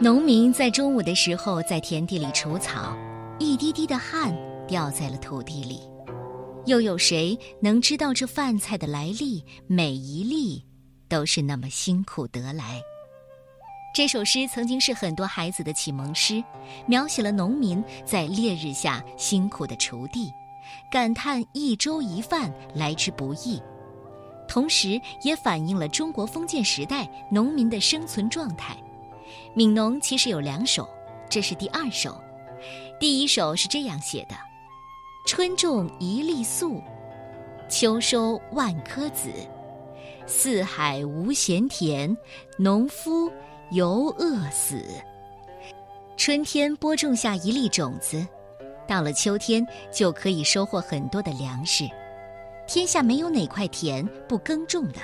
农民在中午的时候在田地里除草，一滴滴的汗掉在了土地里。又有谁能知道这饭菜的来历？每一粒都是那么辛苦得来。这首诗曾经是很多孩子的启蒙诗，描写了农民在烈日下辛苦的锄地，感叹一粥一饭来之不易，同时也反映了中国封建时代农民的生存状态。《悯农》其实有两首，这是第二首。第一首是这样写的：“春种一粒粟，秋收万颗子。四海无闲田，农夫犹饿死。”春天播种下一粒种子，到了秋天就可以收获很多的粮食。天下没有哪块田不耕种的，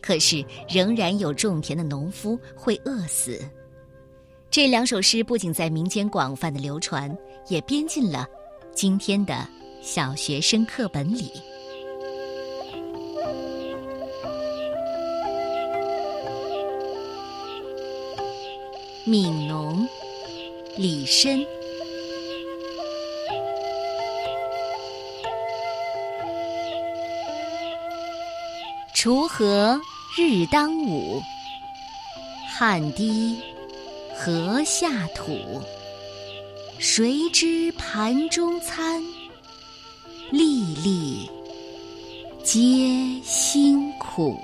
可是仍然有种田的农夫会饿死。这两首诗不仅在民间广泛的流传，也编进了今天的小学生课本里。《悯农》李绅。锄禾日当午，汗滴。禾下土，谁知盘中餐，粒粒皆辛苦。